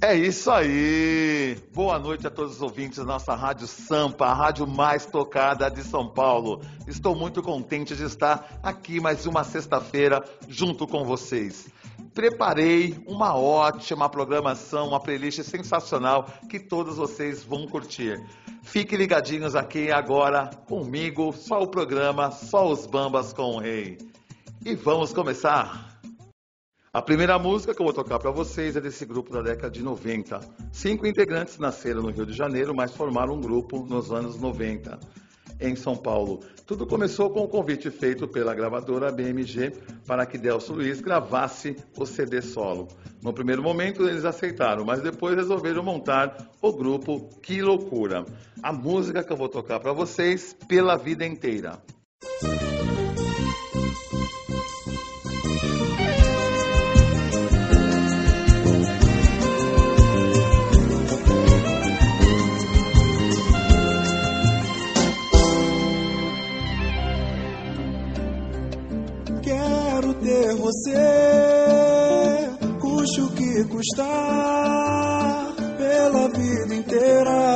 É isso aí! Boa noite a todos os ouvintes da nossa Rádio Sampa, a rádio mais tocada de São Paulo. Estou muito contente de estar aqui mais uma sexta-feira junto com vocês. Preparei uma ótima programação, uma playlist sensacional que todos vocês vão curtir. Fiquem ligadinhos aqui agora comigo, só o programa, só os bambas com o rei. E vamos começar! A primeira música que eu vou tocar para vocês é desse grupo da década de 90. Cinco integrantes nasceram no Rio de Janeiro, mas formaram um grupo nos anos 90 em São Paulo. Tudo começou com o convite feito pela gravadora BMG para que Delcio Luiz gravasse o CD solo. No primeiro momento eles aceitaram, mas depois resolveram montar o grupo Que Loucura. A música que eu vou tocar para vocês pela vida inteira. ter que custar, pela vida inteira.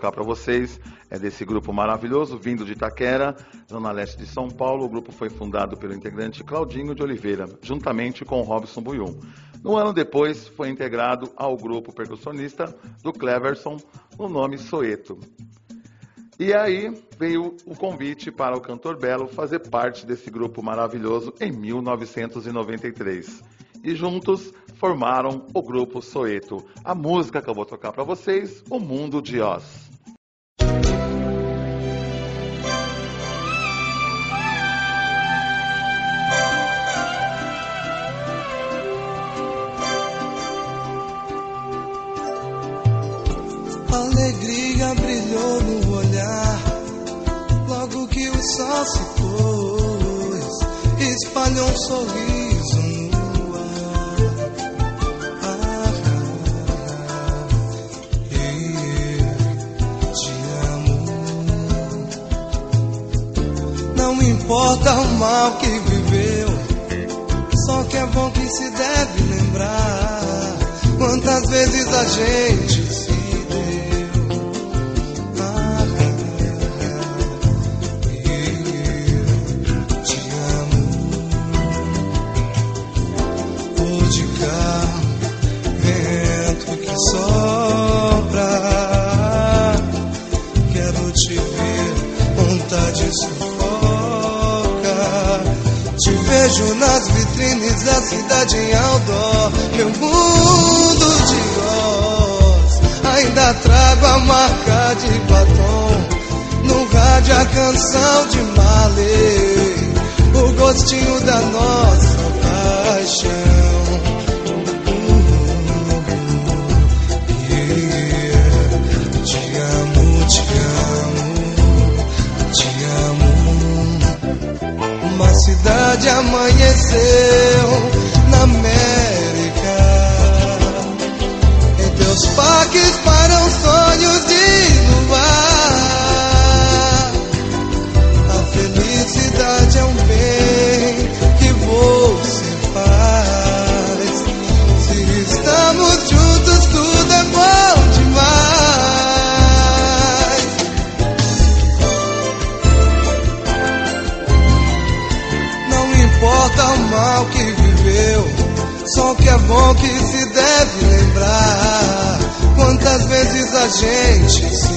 Tocar para vocês é desse grupo maravilhoso, vindo de Itaquera, zona leste de São Paulo. O grupo foi fundado pelo integrante Claudinho de Oliveira, juntamente com Robson Buyum. No ano depois, foi integrado ao grupo percussionista do Cleverson, no nome Soeto. E aí veio o convite para o cantor Belo fazer parte desse grupo maravilhoso em 1993. E juntos formaram o grupo Soeto. A música que eu vou tocar para vocês, O Mundo de Oz. Alegria brilhou no olhar, logo que o sol se pôs, espalhou um sorriso importa o mal que viveu, só que é bom que se deve lembrar. Quantas vezes a gente vejo nas vitrines da cidade em Aldó Meu mundo de Oz Ainda trago a marca de batom. No rádio a canção de Marley O gostinho da nossa paixão cidade amanheceu bom que se deve lembrar. Quantas vezes a gente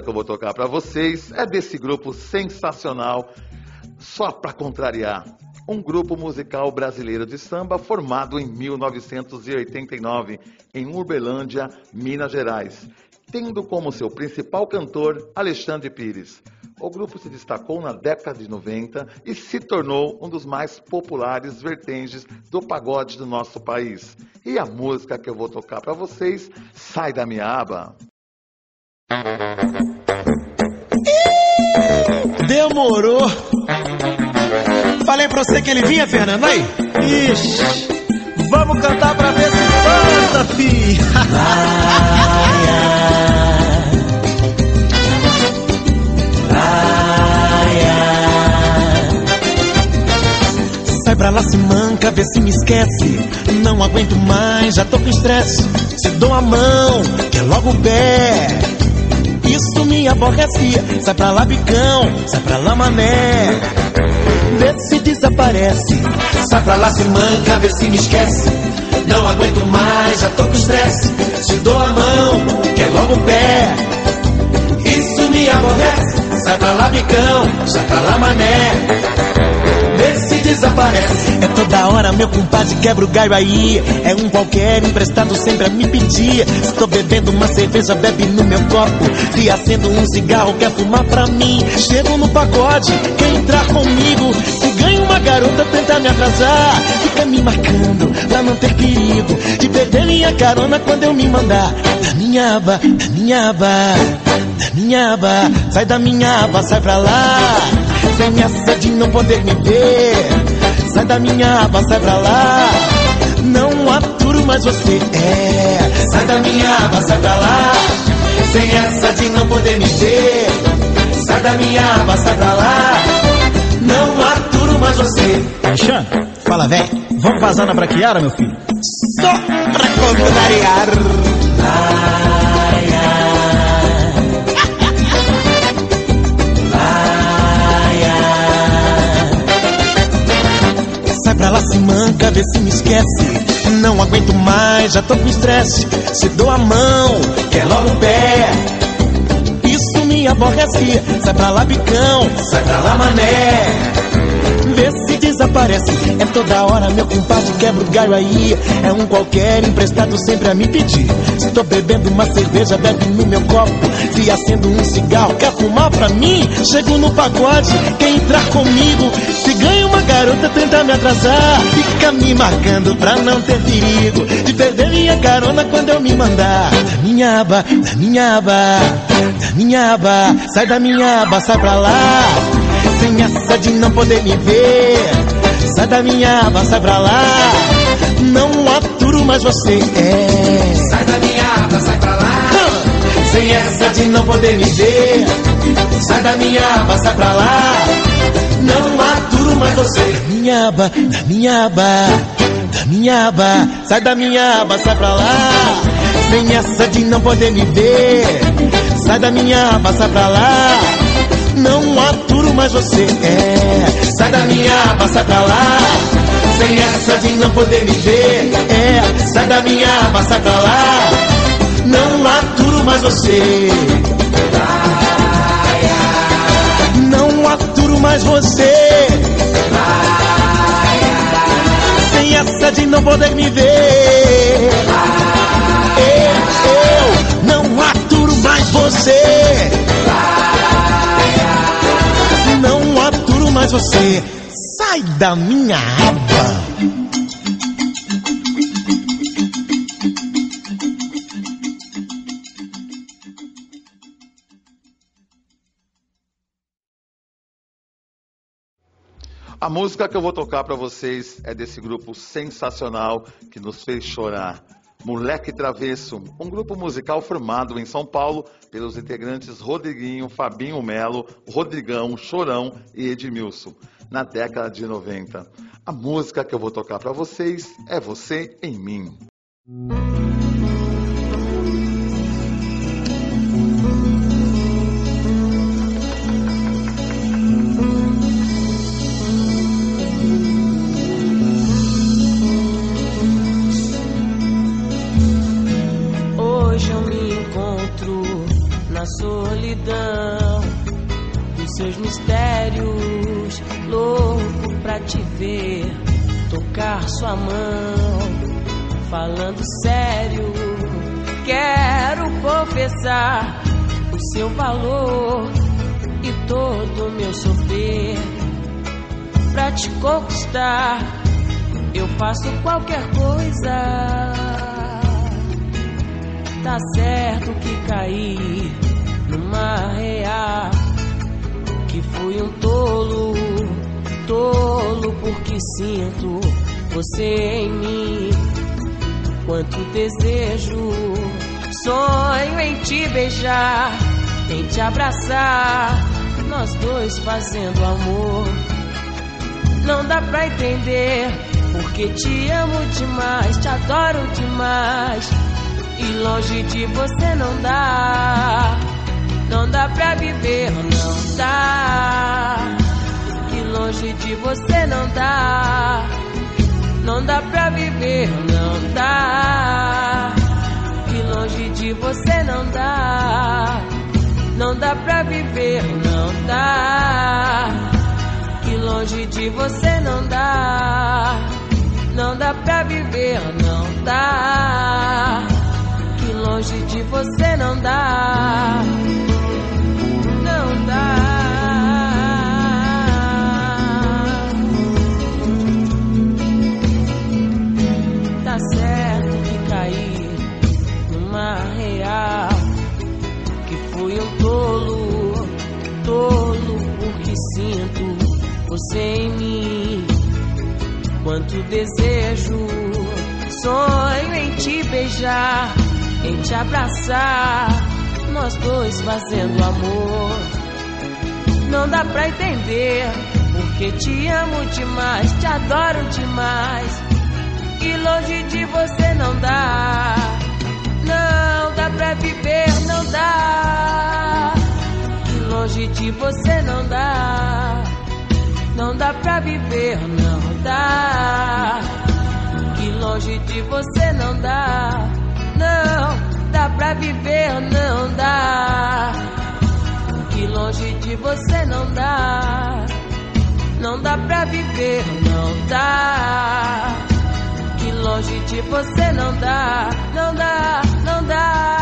que eu vou tocar para vocês é desse grupo sensacional, só para contrariar. Um grupo musical brasileiro de samba formado em 1989 em Uberlândia, Minas Gerais, tendo como seu principal cantor Alexandre Pires. O grupo se destacou na década de 90 e se tornou um dos mais populares vertentes do pagode do nosso país. E a música que eu vou tocar para vocês, Sai da Minha Aba. Demorou. Falei pra você que ele vinha, Fernando, aí? Ixi, vamos cantar pra ver se canta, fi. pra lá, se manca, vê se me esquece. Não aguento mais, já tô com estresse. Se dou a mão, quer logo o pé. Isso me aborrece. Sai pra lá, bicão, sai pra lá, mané. Vê se desaparece. Sai pra lá, se manca, vê se me esquece. Não aguento mais, já tô com estresse. Se dou a mão, quer logo o pé. Isso me aborrece. Sai pra lá, bicão, sai pra lá, mané desaparece. É toda hora, meu compadre, quebra o galho aí. É um qualquer emprestado sempre a me pedir. Estou bebendo uma cerveja, bebe no meu copo. E acendo um cigarro, quer fumar pra mim. Chego no pagode, quer entrar comigo. Se ganha uma garota, tenta me atrasar. Fica me marcando pra não ter perigo. De perder minha carona quando eu me mandar. Da minha aba, da minha aba, da minha aba. Sai da minha aba, sai pra lá sem essa de não poder me ver. Sai da minha aba, sai pra lá. Não aturo mais você, é. Sai da minha aba, sai pra lá. Sem essa de não poder me ver. Sai da minha aba, sai pra lá. Não aturo mais você. Alexandre, fala, véi. Vamos vazar na braquiara, meu filho? Só pra contrariar. Ai, se manca, vê se me esquece. Não aguento mais, já tô com estresse. Se dou a mão, quer logo o pé. Isso me aborrece. Sai pra lá, bicão, sai pra lá, mané desaparece. É toda hora, meu compadre, quebra o galho aí. É um qualquer emprestado sempre a me pedir. Se tô bebendo uma cerveja, bebe no meu copo. Se acendo um cigarro, quer fumar pra mim? Chego no pagode, quer entrar comigo? Se ganha uma garota, tenta me atrasar. Fica me marcando pra não ter perigo. De perder minha carona quando eu me mandar. Da minha aba, da minha aba, da minha aba. Sai da minha aba, sai pra lá sem essa de não poder me ver. Sai da minha aba, sai pra lá. Não aturo mais você. É. Sai da minha aba, sai pra lá. Sem essa de não poder me ver. Sai da minha aba, sai pra lá. Não aturo mais você. Da minha aba, da minha aba, da minha aba. Sai da minha aba, sai pra lá. Sem essa de não poder me ver. Sai da minha aba, sai pra lá. Não aturo mais você, é. Sai da minha aba, sai pra lá. Sem essa de não poder me ver, é. Sai da minha aba, sai pra lá. Não aturo mais você. Não aturo mais você. Sem essa de não poder me ver. Eu, eu não aturo mais você. Mas você sai da minha aba. A música que eu vou tocar para vocês é desse grupo sensacional que nos fez chorar. Moleque Travesso, um grupo musical formado em São Paulo pelos integrantes Rodriguinho, Fabinho Melo, Rodrigão, Chorão e Edmilson, na década de 90. A música que eu vou tocar para vocês é Você em Mim. Solidão dos seus mistérios, louco pra te ver, tocar sua mão, falando sério. Quero confessar o seu valor e todo o meu sofrer pra te conquistar. Eu faço qualquer coisa. Tá certo que cair numa real que fui um tolo, tolo porque sinto você em mim. Quanto desejo, sonho em te beijar, em te abraçar, nós dois fazendo amor. Não dá pra entender, porque te amo demais, te adoro demais. E longe de você não dá, não dá pra viver, não dá. E longe de você não dá, não dá pra viver, não dá. E longe de você não dá, não dá pra viver, não dá. Que longe de você não dá, não dá pra viver, não dá, longe de você não dá, não dá. Tá certo que caí numa real, que fui um tolo, tolo porque sinto você em mim. Quanto desejo, sonho em te beijar, em te abraçar, nós dois fazendo amor. Não dá pra entender, porque te amo demais, te adoro demais. E longe de você não dá, não dá pra viver, não dá. E longe de você não dá. Não dá pra viver, não dá. Que longe de você longe de você não dá. Não dá pra viver, não dá. Que longe de você não dá. Não dá, não dá.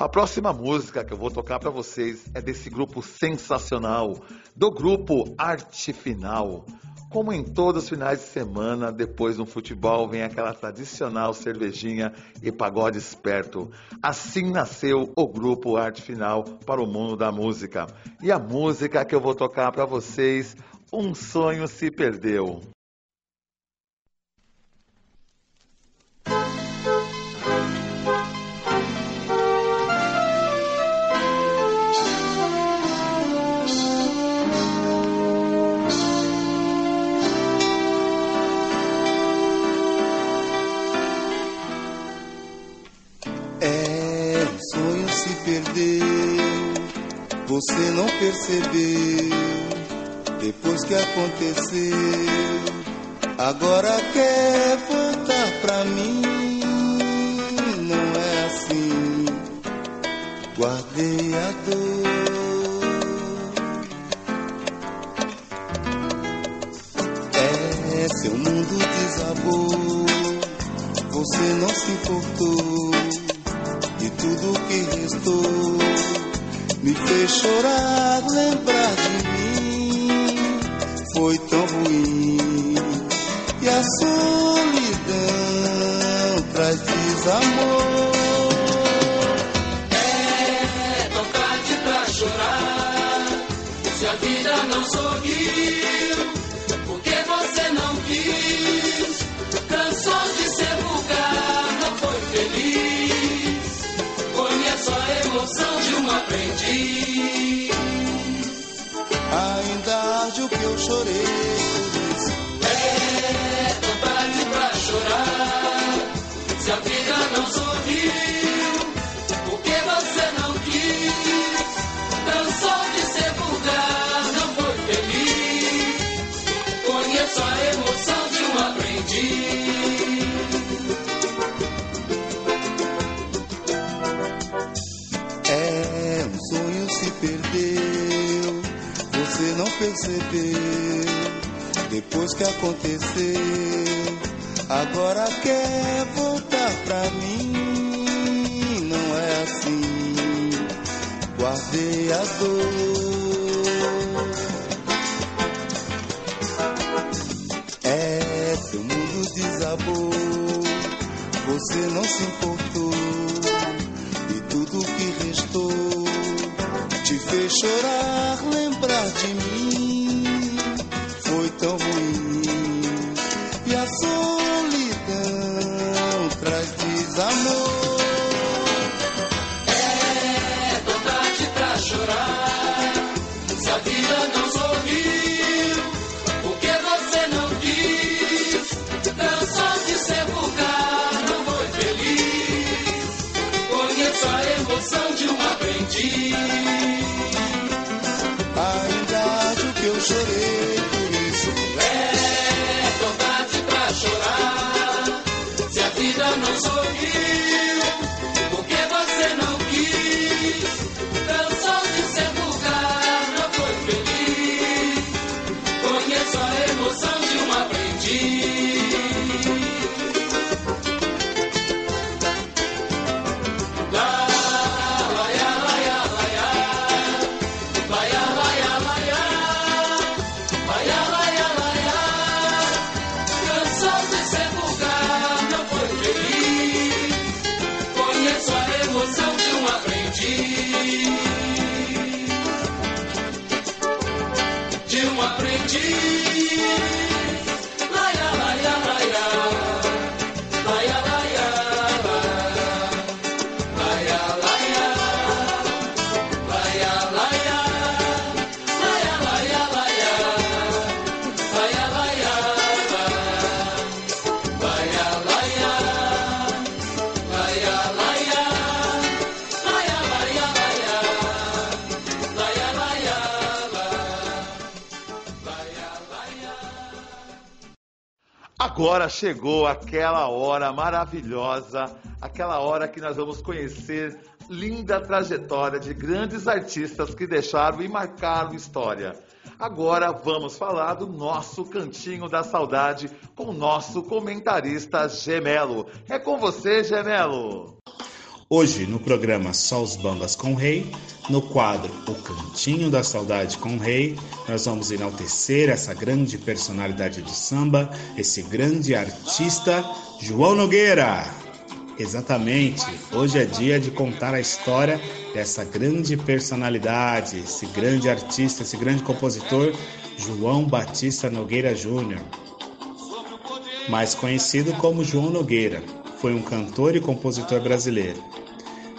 A próxima música que eu vou tocar para vocês é desse grupo sensacional, do grupo Arte Final. Como em todos os finais de semana, depois do futebol, vem aquela tradicional cervejinha e pagode esperto. Assim nasceu o grupo Arte Final para o mundo da música. E a música que eu vou tocar para vocês, Um Sonho Se Perdeu. Você não percebeu. Depois que aconteceu, agora quer voltar pra mim. Não é assim, guardei a dor. É, seu mundo desabou, você não se importou. Me fez chorar, lembrar de mim. Foi tão ruim. E a solidão traz desamor. É tão tarde pra chorar. Se a vida não sorriu, porque você não quis. Chorei não percebeu. Depois que aconteceu, agora quer voltar pra mim. Não é assim guardei a dor. É, seu mundo desabou, você não se importou, e tudo que restou te fez chorar, lembrar de mim. Foi Agora chegou aquela hora maravilhosa, aquela hora que nós vamos conhecer linda trajetória de grandes artistas que deixaram e marcaram história. Agora vamos falar do nosso Cantinho da Saudade com o nosso comentarista Gemelo. É com você, Gemelo. Hoje, no programa Só os Bambas com o Rei, no quadro O Cantinho da Saudade com o Rei, nós vamos enaltecer essa grande personalidade do samba, esse grande artista, João Nogueira. Exatamente, hoje é dia de contar a história dessa grande personalidade, esse grande artista, esse grande compositor, João Batista Nogueira Júnior mais conhecido como João Nogueira, foi um cantor e compositor brasileiro.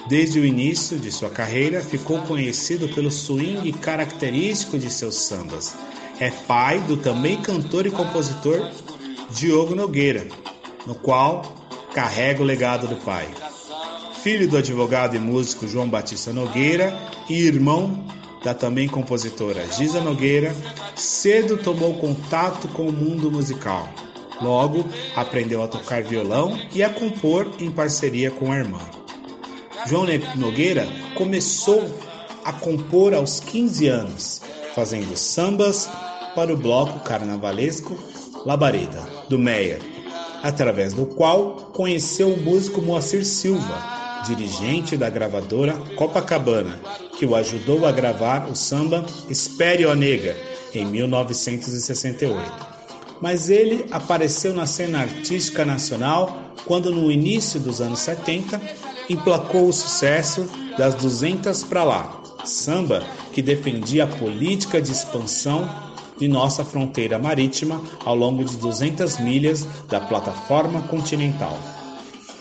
Desde o início de sua carreira, ficou conhecido pelo swing característico de seus sambas. É pai do também cantor e compositor Diogo Nogueira, no qual carrega o legado do pai. Filho do advogado e músico João Batista Nogueira e irmão da também compositora Giza Nogueira, cedo tomou contato com o mundo musical. Logo, aprendeu a tocar violão e a compor em parceria com a irmã. João Nogueira começou a compor aos 15 anos, fazendo sambas para o bloco carnavalesco Labareda, do Meyer, através do qual conheceu o músico Moacir Silva, dirigente da gravadora Copacabana, que o ajudou a gravar o samba Espere ó Nega, em 1968 mas ele apareceu na cena artística nacional quando, no início dos anos 70, emplacou o sucesso das 200 para lá, samba que defendia a política de expansão de nossa fronteira marítima ao longo de 200 milhas da plataforma continental.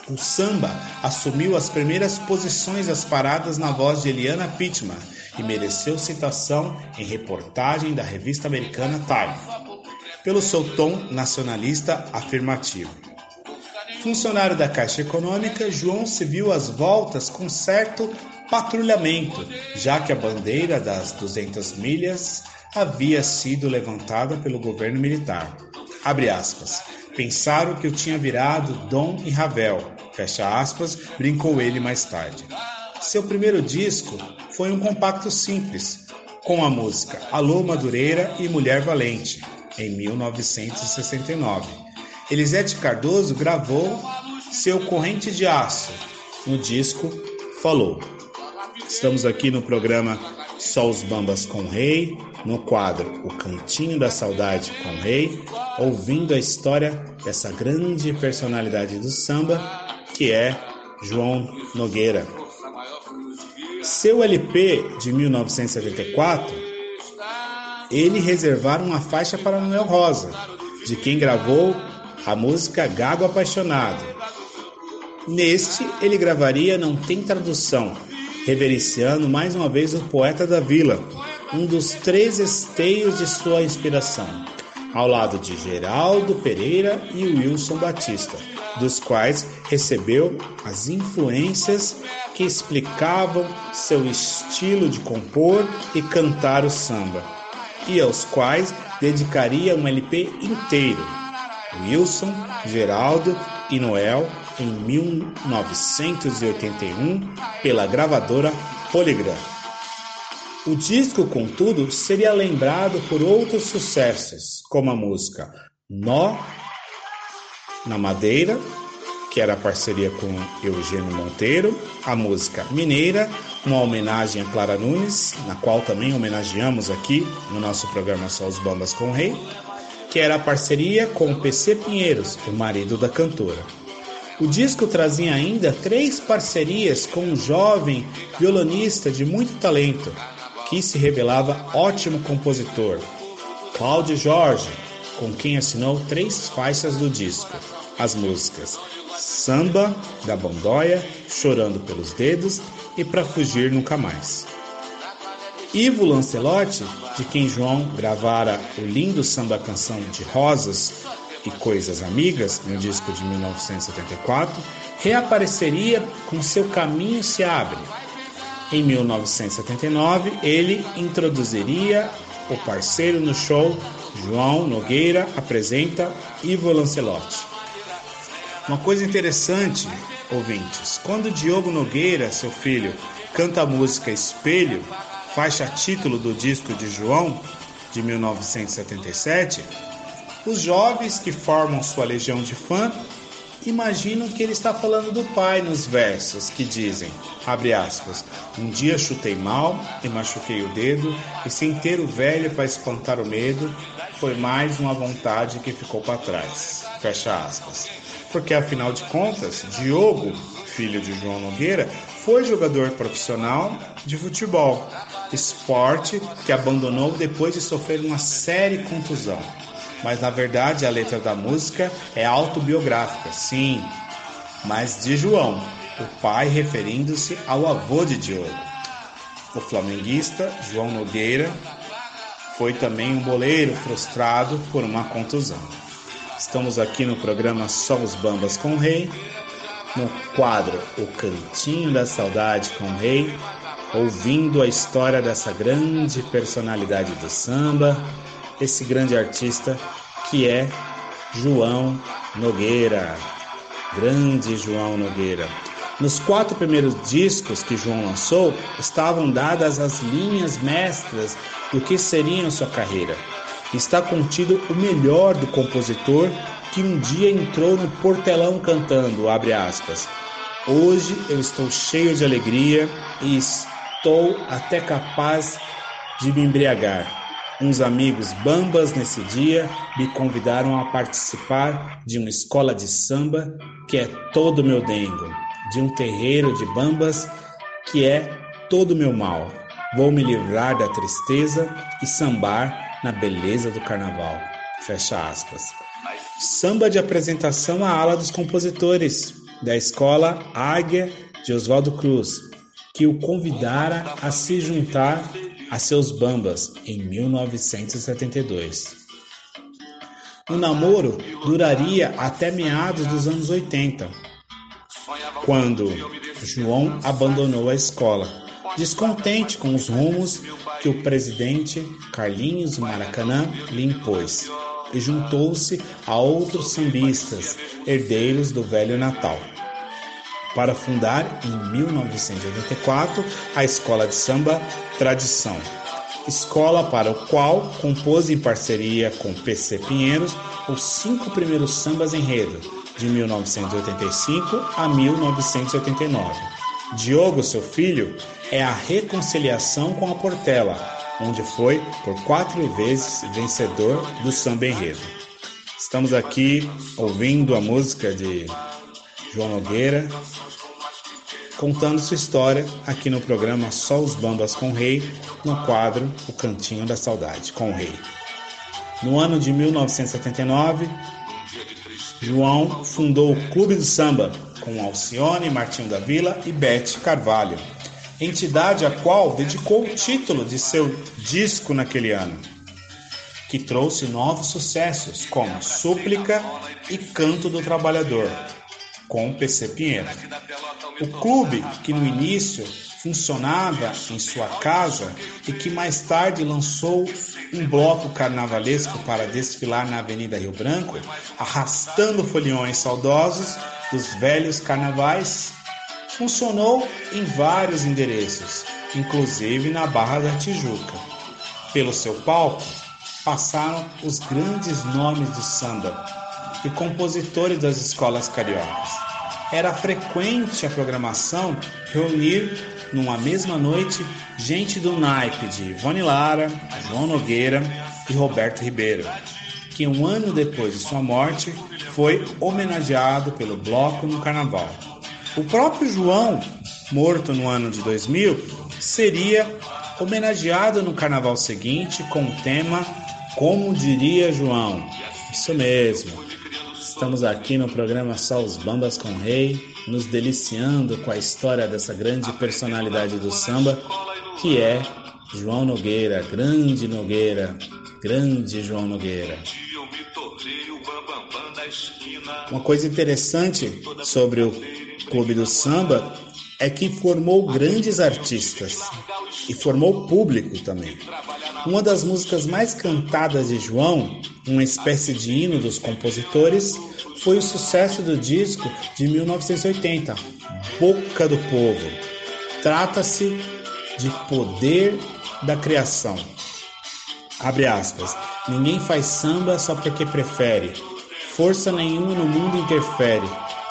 O samba assumiu as primeiras posições das paradas na voz de Eliana Pittman e mereceu citação em reportagem da revista americana Time pelo seu tom nacionalista afirmativo. Funcionário da Caixa Econômica, João se viu às voltas com certo patrulhamento, já que a bandeira das 200 milhas havia sido levantada pelo governo militar. Abre aspas. Pensaram que eu tinha virado Dom e Ravel. Fecha aspas, brincou ele mais tarde. Seu primeiro disco foi um compacto simples, com a música Alô Madureira e Mulher Valente, em 1969. Elisete Cardoso gravou seu Corrente de Aço no disco falou. Estamos aqui no programa Só os Bambas com o Rei, no quadro O Cantinho da Saudade com o Rei, ouvindo a história dessa grande personalidade do samba, que é João Nogueira. Seu LP de 1974, ele reservaram uma faixa para Noel Rosa, de quem gravou a música Gago Apaixonado. Neste, ele gravaria Não Tem Tradução, reverenciando mais uma vez o poeta da vila, um dos três esteios de sua inspiração, ao lado de Geraldo Pereira e Wilson Batista, dos quais recebeu as influências que explicavam seu estilo de compor e cantar o samba, e aos quais dedicaria um LP inteiro. Wilson, Geraldo e Noel em 1981 pela gravadora Polygram. O disco, contudo, seria lembrado por outros sucessos, como a música Nó na Madeira, que era parceria com Eugênio Monteiro, a música Mineira, uma homenagem a Clara Nunes, na qual também homenageamos aqui no nosso programa Só os Bambas com o Rei, que era a parceria com o PC Pinheiros, o marido da cantora. O disco trazia ainda três parcerias com um jovem violonista de muito talento, que se revelava ótimo compositor, Cláudio Jorge, com quem assinou três faixas do disco, as músicas Samba da Bandóia, Chorando pelos Dedos e Pra Fugir Nunca Mais. Ivo Lancelotti, de quem João gravara o lindo samba canção de Rosas e Coisas Amigas, no disco de 1974, reapareceria com Seu Caminho Se Abre. Em 1979, ele introduziria o parceiro no show João Nogueira apresenta Ivo Lancelotti. Uma coisa interessante, ouvintes, quando Diogo Nogueira, seu filho, canta a música Espelho, faixa título do disco de João, de 1977, os jovens que formam sua legião de fã imaginam que ele está falando do pai nos versos que dizem, abre aspas, um dia chutei mal e machuquei o dedo, e sem ter o velho para espantar o medo, foi mais uma vontade que ficou para trás. Fecha aspas. Porque afinal de contas, Diogo, filho de João Nogueira, foi jogador profissional de futebol, esporte que abandonou depois de sofrer uma séria contusão mas na verdade a letra da música é autobiográfica, sim, mas de João, o pai referindo-se ao avô de Diogo. O flamenguista João Nogueira foi também um boleiro frustrado por uma contusão. Estamos aqui no programa Só os Bambas com o Rei, no quadro O Cantinho da Saudade com o Rei, ouvindo a história dessa grande personalidade do samba, esse grande artista que é João Nogueira. Grande João Nogueira. Nos quatro primeiros discos que João lançou, estavam dadas as linhas mestras do que seria sua carreira. Está contido o melhor do compositor que um dia entrou no portelão cantando, aspas. Hoje eu estou cheio de alegria e estou até capaz de me embriagar. Uns amigos bambas nesse dia me convidaram a participar de uma escola de samba que é todo meu dengo, de um terreiro de bambas que é todo meu mal. Vou me livrar da tristeza e sambar na beleza do carnaval. Fecha aspas. Samba de apresentação à ala dos compositores da escola Águia de Oswaldo Cruz, que o convidara a se juntar a seus bambas em 1972. O namoro duraria até meados dos anos 80, quando João abandonou a escola, descontente com os rumos que o presidente Carlinhos Maracanã lhe impôs, e juntou-se a outros sambistas, herdeiros do velho Natal para fundar em 1984 a Escola de Samba Tradição, escola para o qual compôs em parceria com PC Pinheiros os cinco primeiros sambas enredo, de 1985 a 1989. Diogo, seu filho, é a reconciliação com a Portela, onde foi por quatro vezes vencedor do samba enredo. Estamos aqui ouvindo a música de João Nogueira, contando sua história aqui no programa Só os Bambas com o Rei, no quadro O Cantinho da Saudade com o Rei. No ano de 1979, João fundou o Clube do Samba com Alcione, Martinho da Vila e Bete Carvalho, entidade a qual dedicou o título de seu disco naquele ano, que trouxe novos sucessos como Súplica e Canto do Trabalhador, com PC Pinheiro. O clube, que no início funcionava em sua casa e que mais tarde lançou um bloco carnavalesco para desfilar na Avenida Rio Branco, arrastando foliões saudosos dos velhos carnavais, funcionou em vários endereços, inclusive na Barra da Tijuca. Pelo seu palco passaram os grandes nomes do samba e compositores das escolas cariocas. Era frequente a programação reunir numa mesma noite gente do naipe de Ivone Lara, João Nogueira e Roberto Ribeiro, que um ano depois de sua morte foi homenageado pelo bloco no carnaval. O próprio João, morto no ano de 2000, seria homenageado no carnaval seguinte com o tema Como diria João. Isso mesmo. Estamos aqui no programa Só os Bambas com o Rei, nos deliciando com a história dessa grande personalidade do samba, que é João Nogueira, grande Nogueira, grande João Nogueira. Uma coisa interessante sobre o Clube do Samba é que formou grandes artistas e formou público também. Uma das músicas mais cantadas de João, uma espécie de hino dos compositores, foi o sucesso do disco de 1980, Boca do Povo. Trata-se de poder da criação. Abre aspas. Ninguém faz samba só porque prefere. Força nenhuma no mundo interfere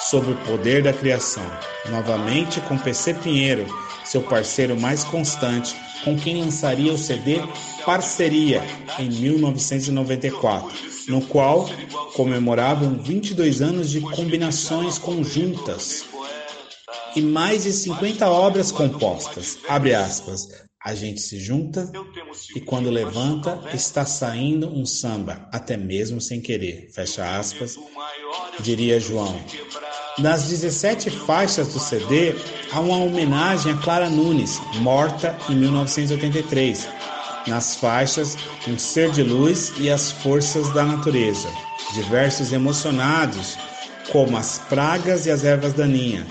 sobre o poder da criação. Novamente com PC Pinheiro, seu parceiro mais constante, com quem lançaria o CD Parceria em 1994, no qual comemoravam 22 anos de combinações conjuntas e mais de 50 obras compostas. Aspas. A gente se junta e quando levanta está saindo um samba, até mesmo sem querer. Fecha aspas, diria João. Nas 17 faixas do CD, há uma homenagem a Clara Nunes, morta em 1983. Nas faixas, um ser de luz e as forças da natureza. Diversos emocionados, como as pragas e as ervas daninhas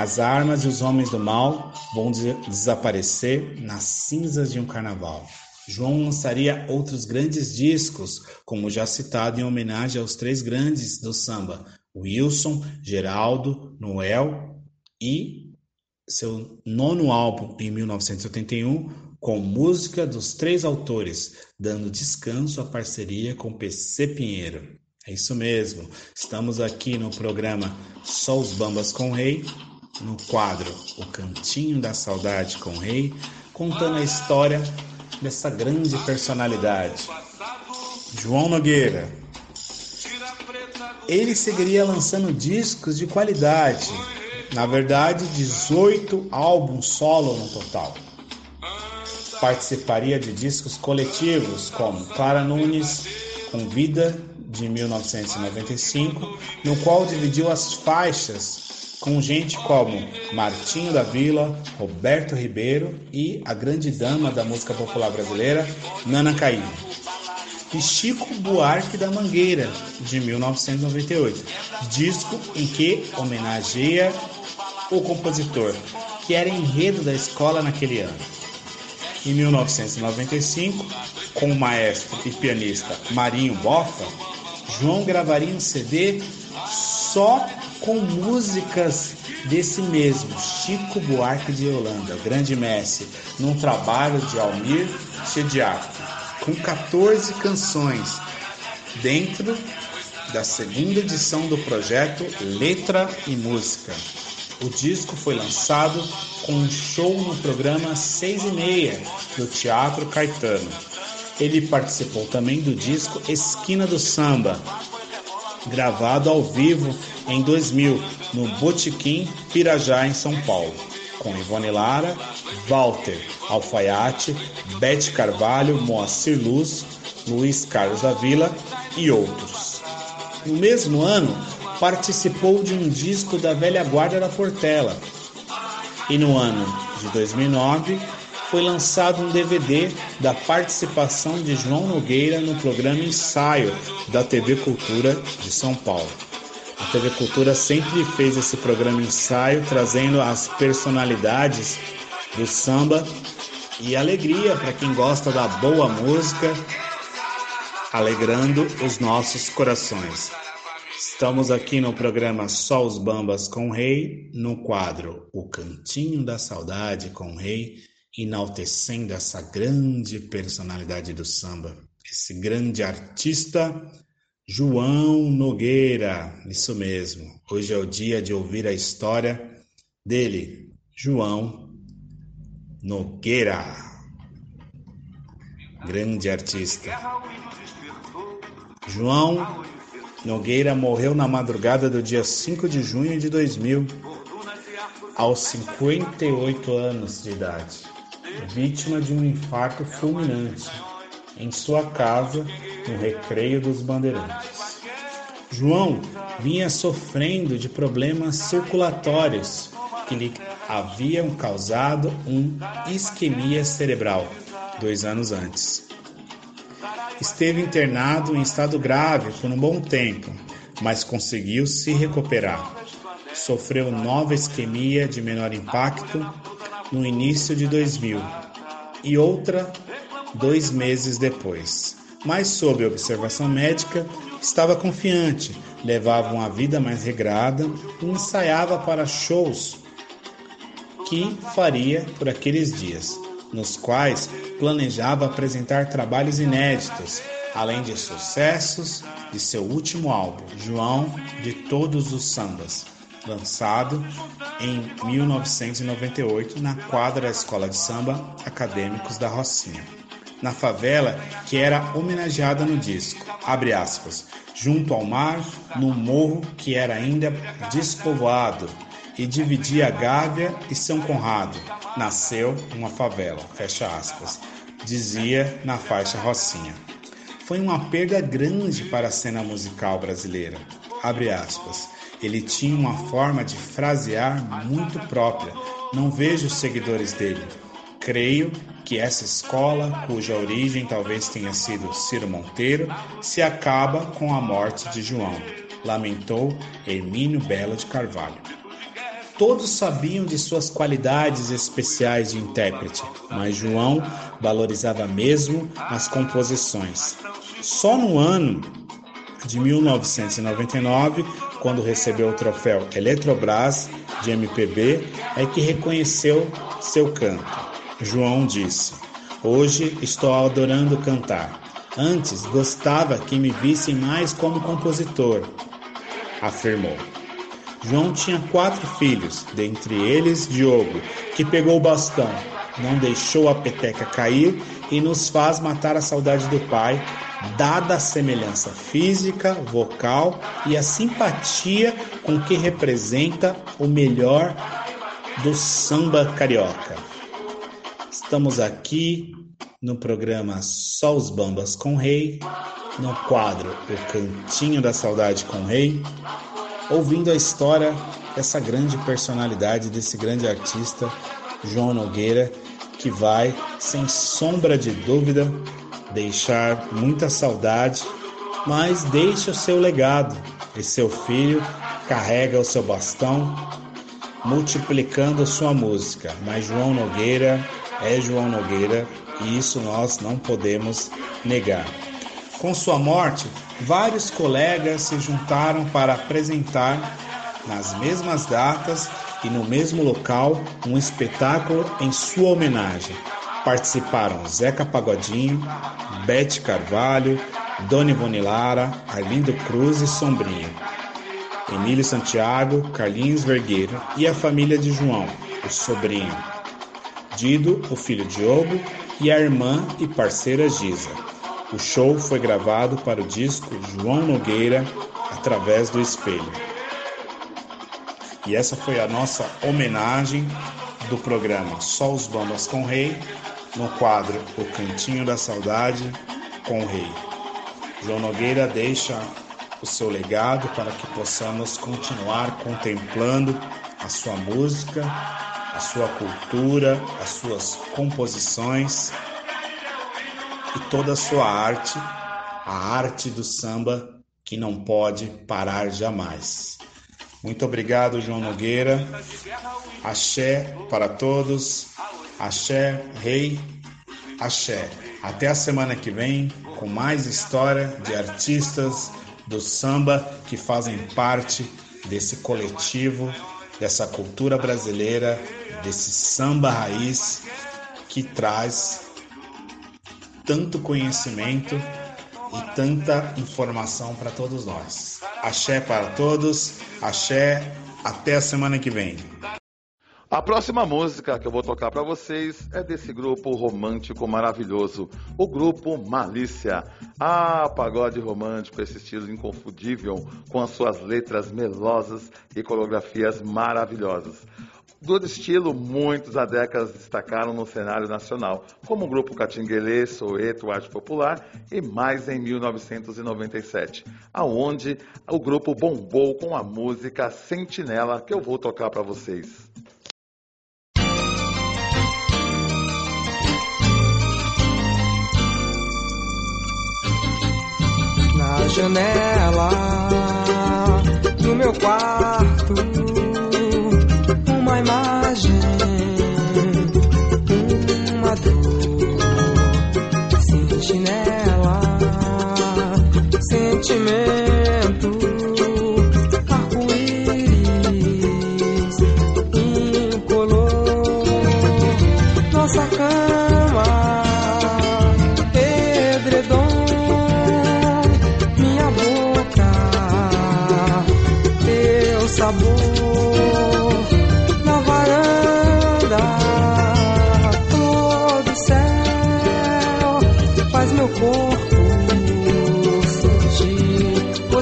as armas e os homens do mal vão desaparecer nas cinzas de um carnaval. João lançaria outros grandes discos, como já citado em homenagem aos três grandes do samba, Wilson, Geraldo, Noel e seu nono álbum em 1981, com música dos três autores, dando descanso à parceria com PC Pinheiro. É isso mesmo, estamos aqui no programa Só os Bambas com o Rei, no quadro O Cantinho da Saudade com o Rei, contando a história dessa grande personalidade, João Nogueira. Ele seguiria lançando discos de qualidade, na verdade, 18 álbuns solo no total. Participaria de discos coletivos como Clara Nunes com Vida de 1995, no qual dividiu as faixas com gente como Martinho da Vila, Roberto Ribeiro e a grande dama da música popular brasileira, Nana Caymmi. E Chico Buarque da Mangueira, de 1998, disco em que homenageia o compositor, que era enredo da escola naquele ano. Em 1995, com o maestro e pianista Marinho Boffa, João gravaria um CD só com músicas desse mesmo Chico Buarque de Holanda, grande mestre, num trabalho de Almir Chediaco, com 14 canções dentro da segunda edição do projeto Letra e Música. O disco foi lançado com um show no programa 6 e meia do Teatro Caetano. Ele participou também do disco Esquina do Samba, gravado ao vivo em 2000 no Botequim Pirajá, em São Paulo, com Ivone Lara, Walter Alfaiate, Bete Carvalho, Moacir Luz, Luiz Carlos da Vila e outros. No mesmo ano, participou de um disco da velha guarda da Portela. E no ano de 2009, foi lançado um DVD da participação de João Nogueira no programa Ensaio da TV Cultura de São Paulo. A TV Cultura sempre fez esse programa Ensaio, trazendo as personalidades do samba e alegria para quem gosta da boa música, alegrando os nossos corações. Estamos aqui no programa Só os Bambas com o Rei, no quadro O Cantinho da Saudade com o Rei, enaltecendo essa grande personalidade do samba, esse grande artista João Nogueira. Isso mesmo. Hoje é o dia de ouvir a história dele, João Nogueira. Grande artista. João Nogueira morreu na madrugada do dia 5 de junho de 2000, aos 58 anos de idade, vítima de um infarto fulminante em sua casa no Recreio dos Bandeirantes. João vinha sofrendo de problemas circulatórios que lhe haviam causado um isquemia cerebral dois anos antes. Esteve internado em estado grave por um bom tempo, mas conseguiu se recuperar. Sofreu nova isquemia de menor impacto no início de 2000 e outra dois meses depois. Mas, sob observação médica, estava confiante, levava uma vida mais regrada e ensaiava para shows que faria por aqueles dias nos quais planejava apresentar trabalhos inéditos, além de sucessos de seu último álbum, João de Todos os Sambas, lançado em 1998 na quadra da Escola de Samba Acadêmicos da Rocinha. Na favela que era homenageada no disco, abre aspas, junto ao mar, no morro que era ainda despovoado, e dividia Gávea e São Conrado. Nasceu uma favela, fecha aspas, dizia na faixa Rocinha. Foi uma perda grande para a cena musical brasileira. Abre aspas. Ele tinha uma forma de frasear muito própria. Não vejo os seguidores dele. Creio que essa escola, cuja origem talvez tenha sido Ciro Monteiro, se acaba com a morte de João, lamentou Hermínio Belo de Carvalho. Todos sabiam de suas qualidades especiais de intérprete, mas João valorizava mesmo as composições. Só no ano de 1999, quando recebeu o troféu Eletrobras de MPB, é que reconheceu seu canto. João disse: Hoje estou adorando cantar. Antes gostava que me vissem mais como compositor, afirmou. João tinha quatro filhos, dentre eles Diogo, que pegou o bastão, não deixou a peteca cair e nos faz matar a saudade do pai, dada a semelhança física, vocal e a simpatia com que representa o melhor do samba carioca. Estamos aqui no programa Só os Bambas com Rei, no quadro O Cantinho da Saudade com Rei, ouvindo a história dessa grande personalidade, desse grande artista, João Nogueira, que vai, sem sombra de dúvida, deixar muita saudade, mas deixa o seu legado. E seu filho carrega o seu bastão, multiplicando sua música. Mas João Nogueira é João Nogueira e isso nós não podemos negar. Com sua morte, vários colegas se juntaram para apresentar, nas mesmas datas e no mesmo local, um espetáculo em sua homenagem. Participaram Zeca Pagodinho, Bete Carvalho, Dona Ivone Lara, Arlindo Cruz e Sombrinho. Emílio Santiago, Carlinhos Vergueiro e a família de João, o sobrinho. Dido, o filho Diogo e a irmã e parceira Giza. O show foi gravado para o disco João Nogueira através do espelho. E essa foi a nossa homenagem do programa Só os Bambas com Rei, no quadro O Cantinho da Saudade com o Rei. João Nogueira deixa o seu legado para que possamos continuar contemplando a sua música, a sua cultura, as suas composições e toda a sua arte, a arte do samba que não pode parar jamais. Muito obrigado, João Nogueira. Axé para todos. Axé, rei. Axé. Até a semana que vem com mais história de artistas do samba que fazem parte desse coletivo, dessa cultura brasileira, desse samba raiz que traz tanto conhecimento e tanta informação para todos nós. Axé para todos, axé, até a semana que vem. A próxima música que eu vou tocar para vocês é desse grupo romântico maravilhoso, o grupo Malícia. Ah, pagode romântico, esse estilo inconfundível, com as suas letras melosas e coreografias maravilhosas. Do estilo, muitos décadas destacaram no cenário nacional, como o grupo Catinguelê, Soeto, Arte Popular e mais em 1997, aonde o grupo bombou com a música Sentinela, que eu vou tocar para vocês. Janela do meu quarto, uma imagem, uma dor, sentinela, sentimento,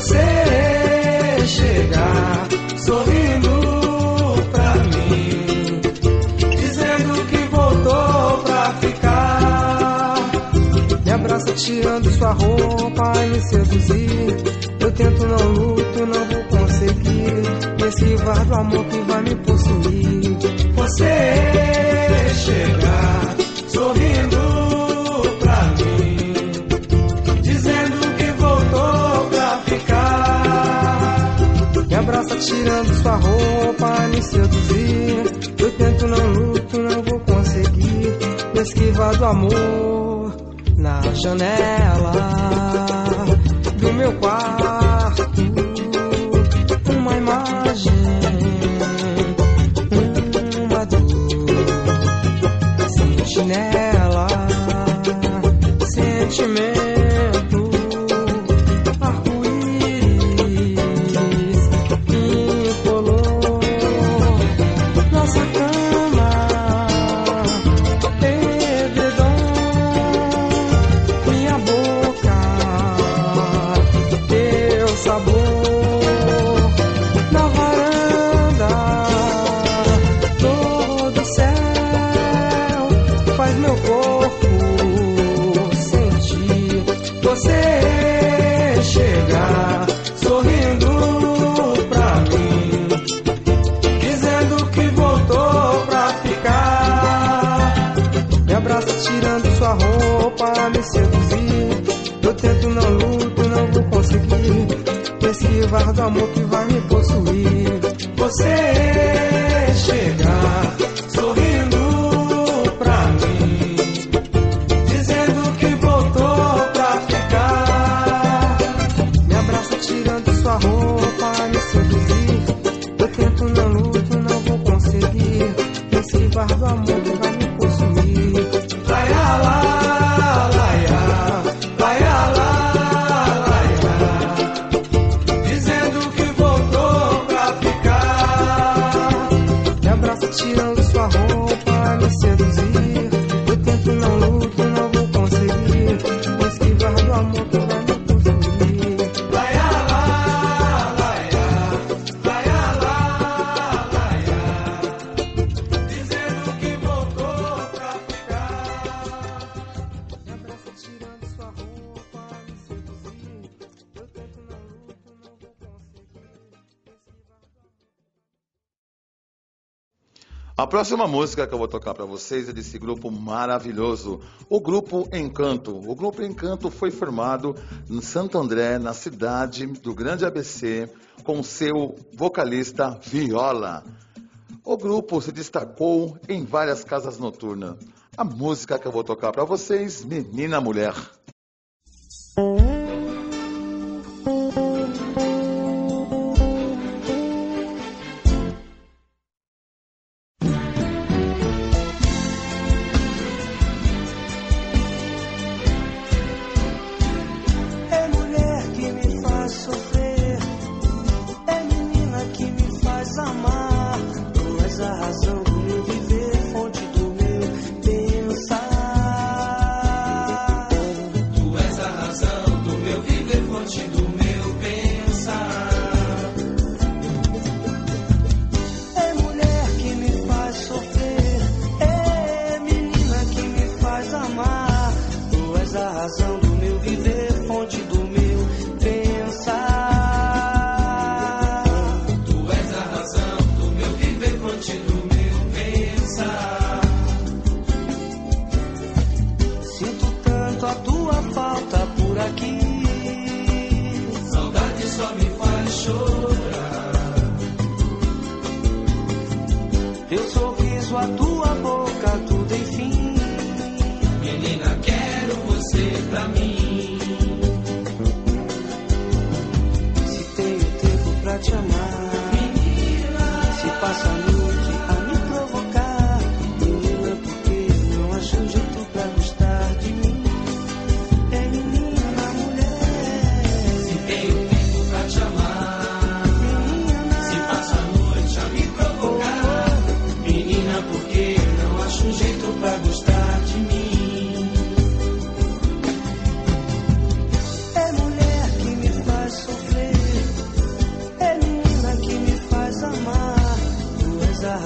você chegar, sorrindo pra mim, dizendo que voltou pra ficar. Me abraça tirando sua roupa e me seduzir. Eu tento, não luto, não vou conseguir me esquivar do amor que vai me possuir. Você chegar, tirando sua roupa, me seduzir. Eu tento, não luto, não vou conseguir me esquivar do amor na janela do meu quarto. Esquivar do amor que vai me possuir. Você chegar, próxima música que eu vou tocar para vocês é desse grupo maravilhoso, o Grupo Encanto. O Grupo Encanto foi formado em Santo André, na cidade do Grande ABC, com seu vocalista Viola. O grupo se destacou em várias casas noturnas. A música que eu vou tocar para vocês, Menina Mulher.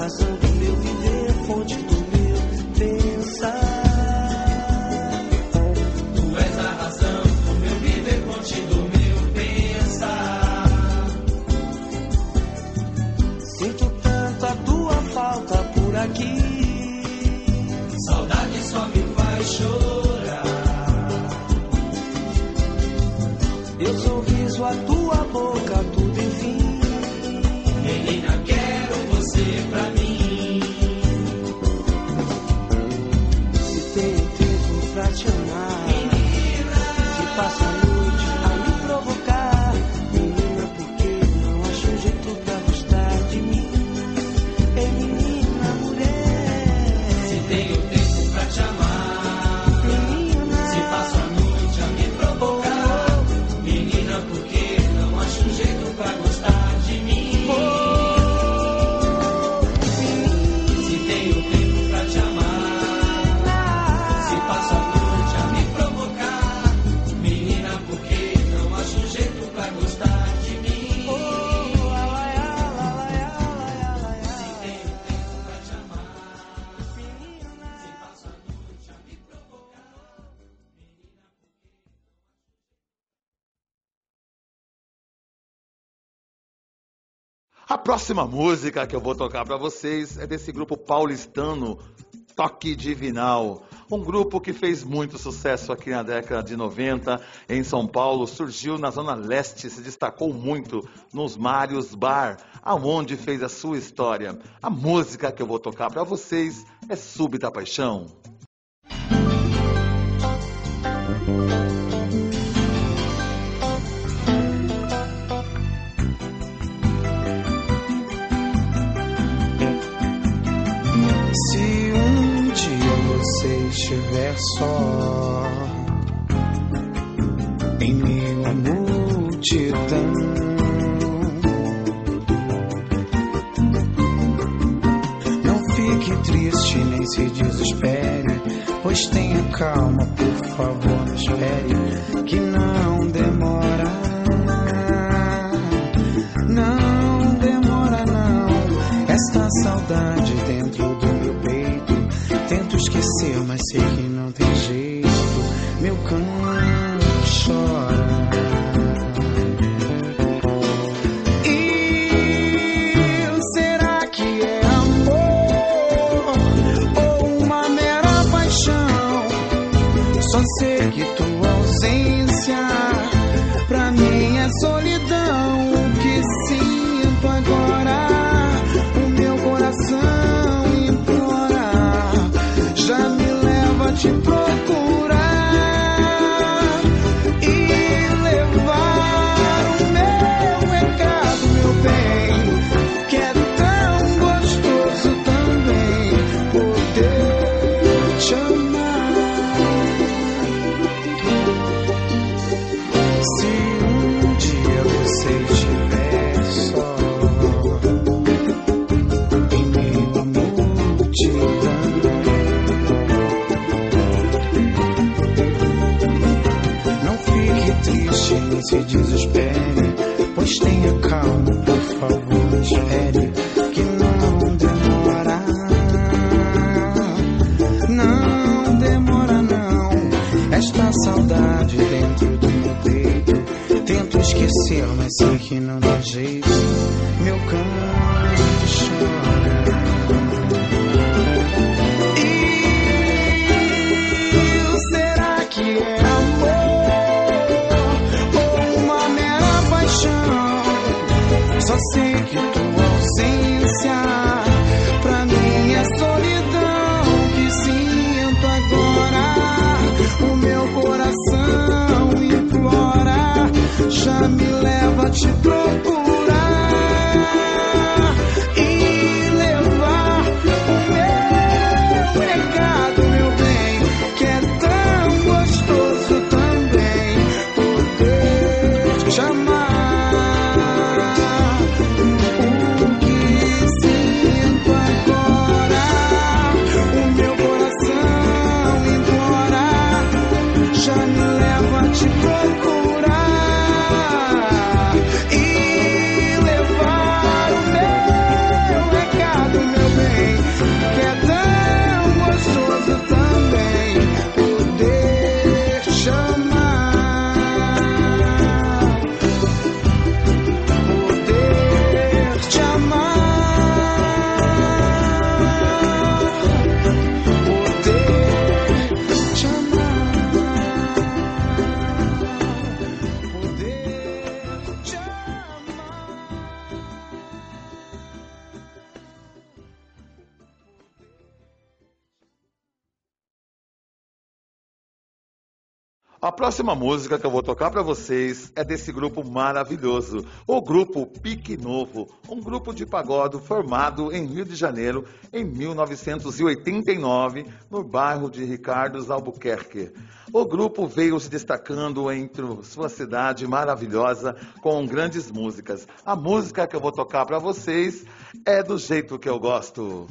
casa próxima música que eu vou tocar para vocês é desse grupo paulistano Toque Divinal. Um grupo que fez muito sucesso aqui na década de 90 em São Paulo, surgiu na Zona Leste, se destacou muito nos Marios Bar, aonde fez a sua história. A música que eu vou tocar para vocês é Súbita Paixão. Música estiver só em minha multidão. Não fique triste nem se desespere, pois tenha calma, por favor, não espere que não demora. Não demora, não. Esta saudade dentro sei que não tem jeito, meu canto. fique triste, nem se desespere. Pois tenha calma, por favor, espere. Já me leva, te troco. A próxima música que eu vou tocar para vocês é desse grupo maravilhoso, o grupo Pique Novo, um grupo de pagode formado em Rio de Janeiro em 1989, no bairro de Ricardos Albuquerque. O grupo veio se destacando entre sua cidade maravilhosa com grandes músicas. A música que eu vou tocar para vocês é do jeito que eu gosto.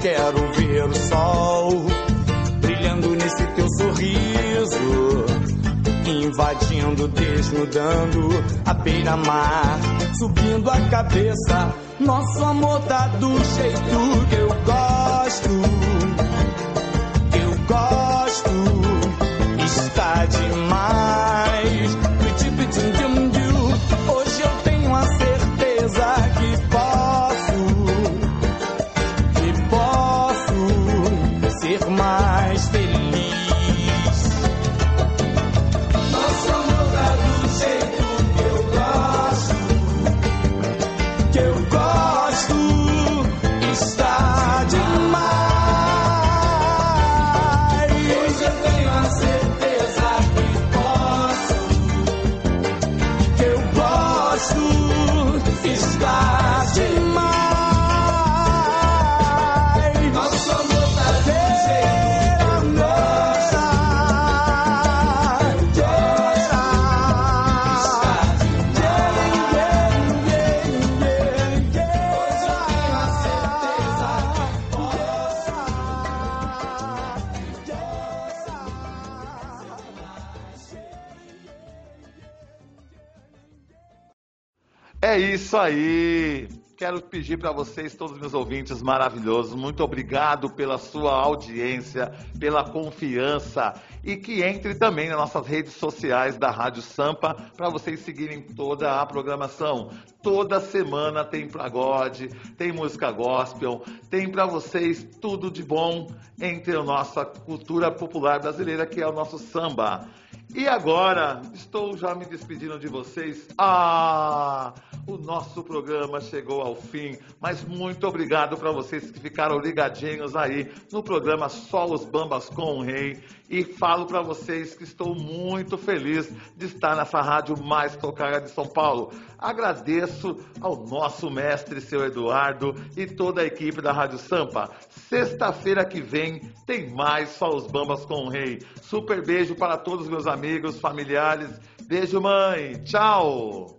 Quero ver o sol brilhando nesse teu sorriso, invadindo, desnudando a beira-mar, subindo a cabeça. Nosso amor tá do jeito que eu gosto eu gosto, aí. Quero pedir para vocês, todos os meus ouvintes maravilhosos, muito obrigado pela sua audiência, pela confiança e que entre também nas nossas redes sociais da Rádio Sampa para vocês seguirem toda a programação. Toda semana tem pagode, tem música gospel, tem para vocês tudo de bom entre a nossa cultura popular brasileira que é o nosso samba. E agora, estou já me despedindo de vocês. Ah, o nosso programa chegou ao fim, mas muito obrigado para vocês que ficaram ligadinhos aí no programa Só os Bambas com o Rei. E falo para vocês que estou muito feliz de estar nessa rádio mais tocada de São Paulo. Agradeço ao nosso mestre, seu Eduardo, e toda a equipe da Rádio Sampa. Sexta-feira que vem tem mais Só os Bambas com o Rei. Super beijo para todos os meus amigos, familiares. Beijo, mãe. Tchau.